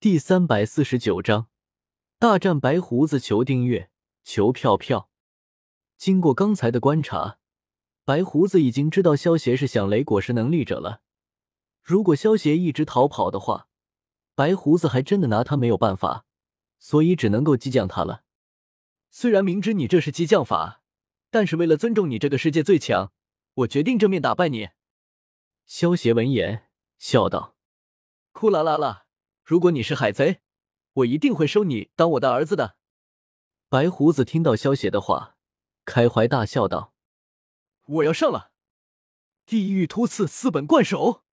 第三百四十九章大战白胡子，求订阅，求票票。经过刚才的观察，白胡子已经知道萧协是响雷果实能力者了。如果萧协一直逃跑的话，白胡子还真的拿他没有办法，所以只能够激将他了。虽然明知你这是激将法，但是为了尊重你这个世界最强，我决定正面打败你。萧协闻言笑道：“哭啦啦啦！如果你是海贼，我一定会收你当我的儿子的。”白胡子听到萧协的话，开怀大笑道：“我要上了！地狱突刺四本贯手！”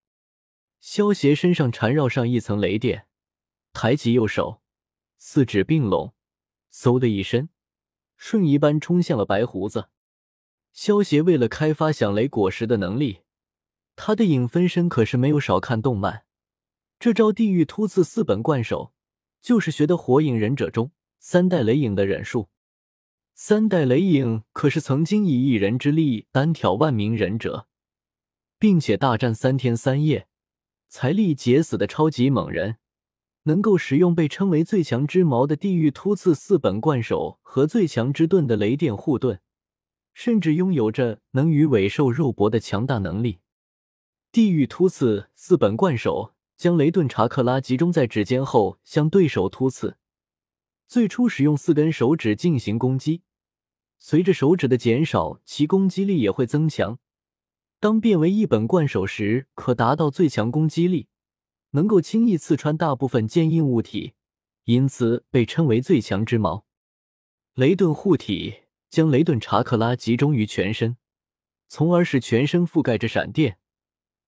萧协身上缠绕上一层雷电，抬起右手，四指并拢，嗖的一声，瞬移般冲向了白胡子。萧协为了开发响雷果实的能力，他的影分身可是没有少看动漫。这招地狱突刺四本贯手，就是学的火影忍者中三代雷影的忍术。三代雷影可是曾经以一人之力单挑万名忍者，并且大战三天三夜。财力竭死的超级猛人，能够使用被称为最强之矛的地狱突刺四本贯手和最强之盾的雷电护盾，甚至拥有着能与尾兽肉搏的强大能力。地狱突刺四本贯手将雷顿查克拉集中在指尖后，向对手突刺。最初使用四根手指进行攻击，随着手指的减少，其攻击力也会增强。当变为一本贯手时，可达到最强攻击力，能够轻易刺穿大部分坚硬物体，因此被称为最强之矛。雷顿护体将雷顿查克拉集中于全身，从而使全身覆盖着闪电，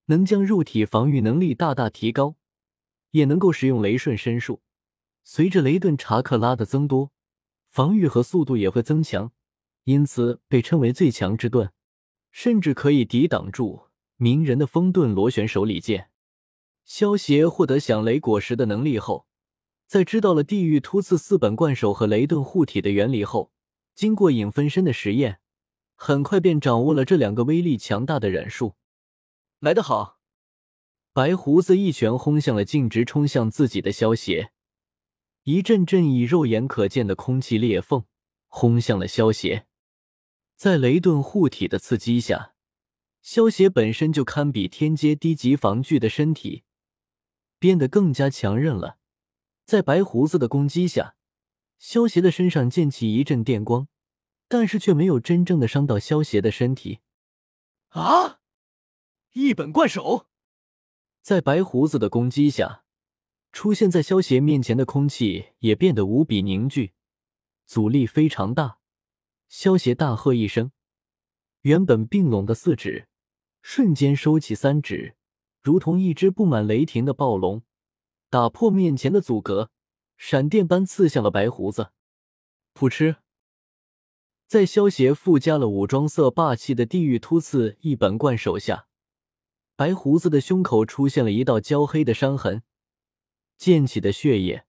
能将肉体防御能力大大提高，也能够使用雷瞬身术。随着雷顿查克拉的增多，防御和速度也会增强，因此被称为最强之盾。甚至可以抵挡住鸣人的风遁螺旋手里剑。萧协获得响雷果实的能力后，在知道了地狱突刺四本贯手和雷遁护体的原理后，经过影分身的实验，很快便掌握了这两个威力强大的忍术。来得好！白胡子一拳轰向了径直冲向自己的萧邪，一阵阵以肉眼可见的空气裂缝轰向了萧邪。在雷顿护体的刺激下，萧邪本身就堪比天阶低级防具的身体变得更加强韧了。在白胡子的攻击下，萧邪的身上溅起一阵电光，但是却没有真正的伤到萧邪的身体。啊！一本贯手，在白胡子的攻击下，出现在萧邪面前的空气也变得无比凝聚，阻力非常大。萧邪大喝一声，原本并拢的四指瞬间收起三指，如同一只布满雷霆的暴龙，打破面前的阻隔，闪电般刺向了白胡子。噗嗤！在萧邪附加了武装色霸气的地狱突刺一本贯手下，白胡子的胸口出现了一道焦黑的伤痕，溅起的血液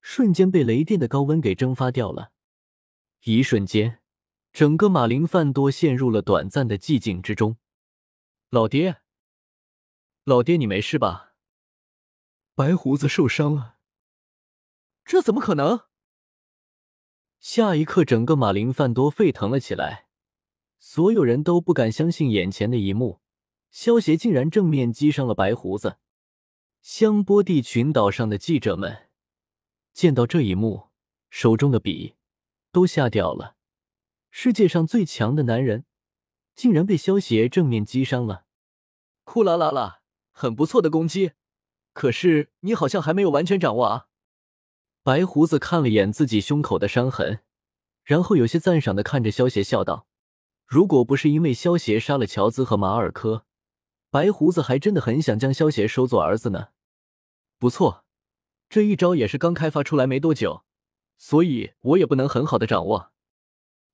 瞬间被雷电的高温给蒸发掉了。一瞬间。整个马林范多陷入了短暂的寂静之中。老爹，老爹，你没事吧？白胡子受伤了？这怎么可能？下一刻，整个马林范多沸腾了起来，所有人都不敢相信眼前的一幕：萧协竟然正面击伤了白胡子。香波地群岛上的记者们见到这一幕，手中的笔都吓掉了。世界上最强的男人，竟然被萧协正面击伤了！库啦啦啦，很不错的攻击，可是你好像还没有完全掌握啊！白胡子看了眼自己胸口的伤痕，然后有些赞赏的看着萧协笑道：“如果不是因为萧协杀了乔兹和马尔科，白胡子还真的很想将萧协收做儿子呢。不错，这一招也是刚开发出来没多久，所以我也不能很好的掌握。”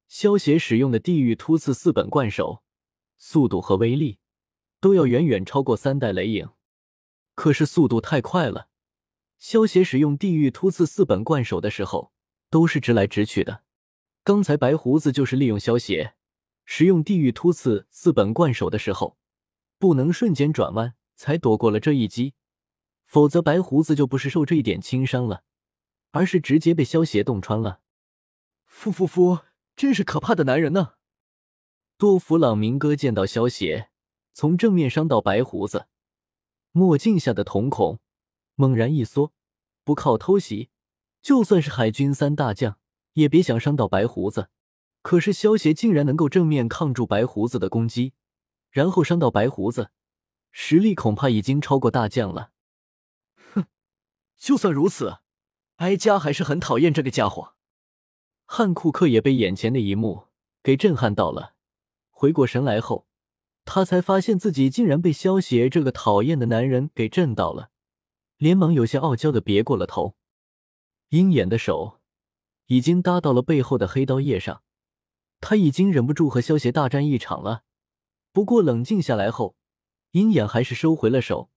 萧协使用的地狱突刺四本贯手，速度和威力都要远远超过三代雷影，可是速度太快了。萧协使用地狱突刺四本贯手的时候，都是直来直去的。刚才白胡子就是利用萧协使用地狱突刺四本贯手的时候，不能瞬间转弯，才躲过了这一击。否则白胡子就不是受这一点轻伤了，而是直接被萧邪洞穿了。夫夫夫，真是可怕的男人呢！多弗朗明哥见到萧邪从正面伤到白胡子，墨镜下的瞳孔猛然一缩，不靠偷袭，就算是海军三大将也别想伤到白胡子。可是萧邪竟然能够正面抗住白胡子的攻击，然后伤到白胡子，实力恐怕已经超过大将了。哼，就算如此，哀家还是很讨厌这个家伙。汉库克也被眼前的一幕给震撼到了，回过神来后，他才发现自己竟然被萧邪这个讨厌的男人给震到了，连忙有些傲娇的别过了头。鹰眼的手已经搭到了背后的黑刀叶上。他已经忍不住和萧邪大战一场了，不过冷静下来后，鹰眼还是收回了手。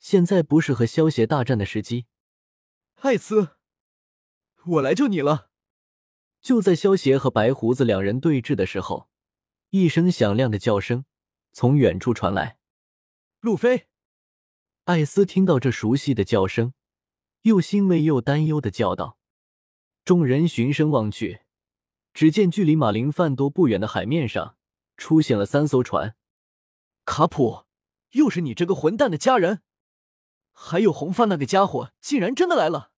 现在不是和萧邪大战的时机。艾斯，我来救你了！就在萧邪和白胡子两人对峙的时候，一声响亮的叫声从远处传来。路飞，艾斯听到这熟悉的叫声，又欣慰又担忧的叫道。众人循声望去。只见距离马林范多不远的海面上出现了三艘船。卡普，又是你这个混蛋的家人！还有红发那个家伙，竟然真的来了！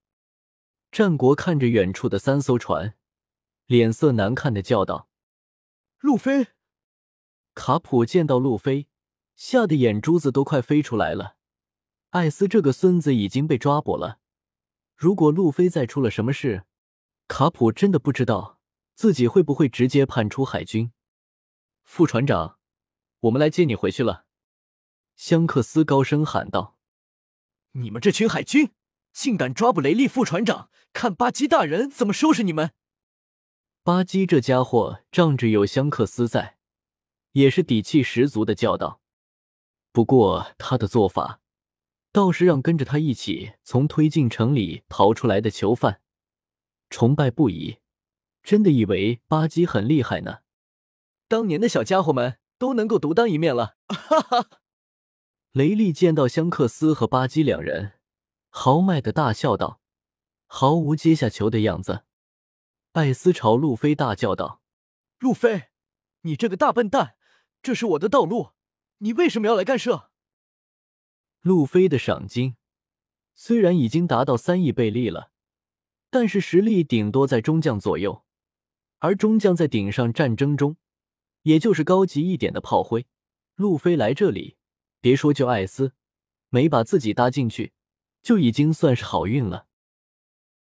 战国看着远处的三艘船，脸色难看的叫道：“路飞！”卡普见到路飞，吓得眼珠子都快飞出来了。艾斯这个孙子已经被抓捕了，如果路飞再出了什么事，卡普真的不知道。自己会不会直接判出海军？副船长，我们来接你回去了。香克斯高声喊道：“你们这群海军，竟敢抓捕雷利副船长！看巴基大人怎么收拾你们！”巴基这家伙仗着有香克斯在，也是底气十足的叫道。不过他的做法，倒是让跟着他一起从推进城里逃出来的囚犯崇拜不已。真的以为巴基很厉害呢？当年的小家伙们都能够独当一面了，哈哈！雷利见到香克斯和巴基两人，豪迈的大笑道，毫无阶下囚的样子。艾斯朝路飞大叫道：“路飞，你这个大笨蛋！这是我的道路，你为什么要来干涉？”路飞的赏金虽然已经达到三亿贝利了，但是实力顶多在中将左右。而中将在顶上战争中，也就是高级一点的炮灰。路飞来这里，别说救艾斯，没把自己搭进去，就已经算是好运了。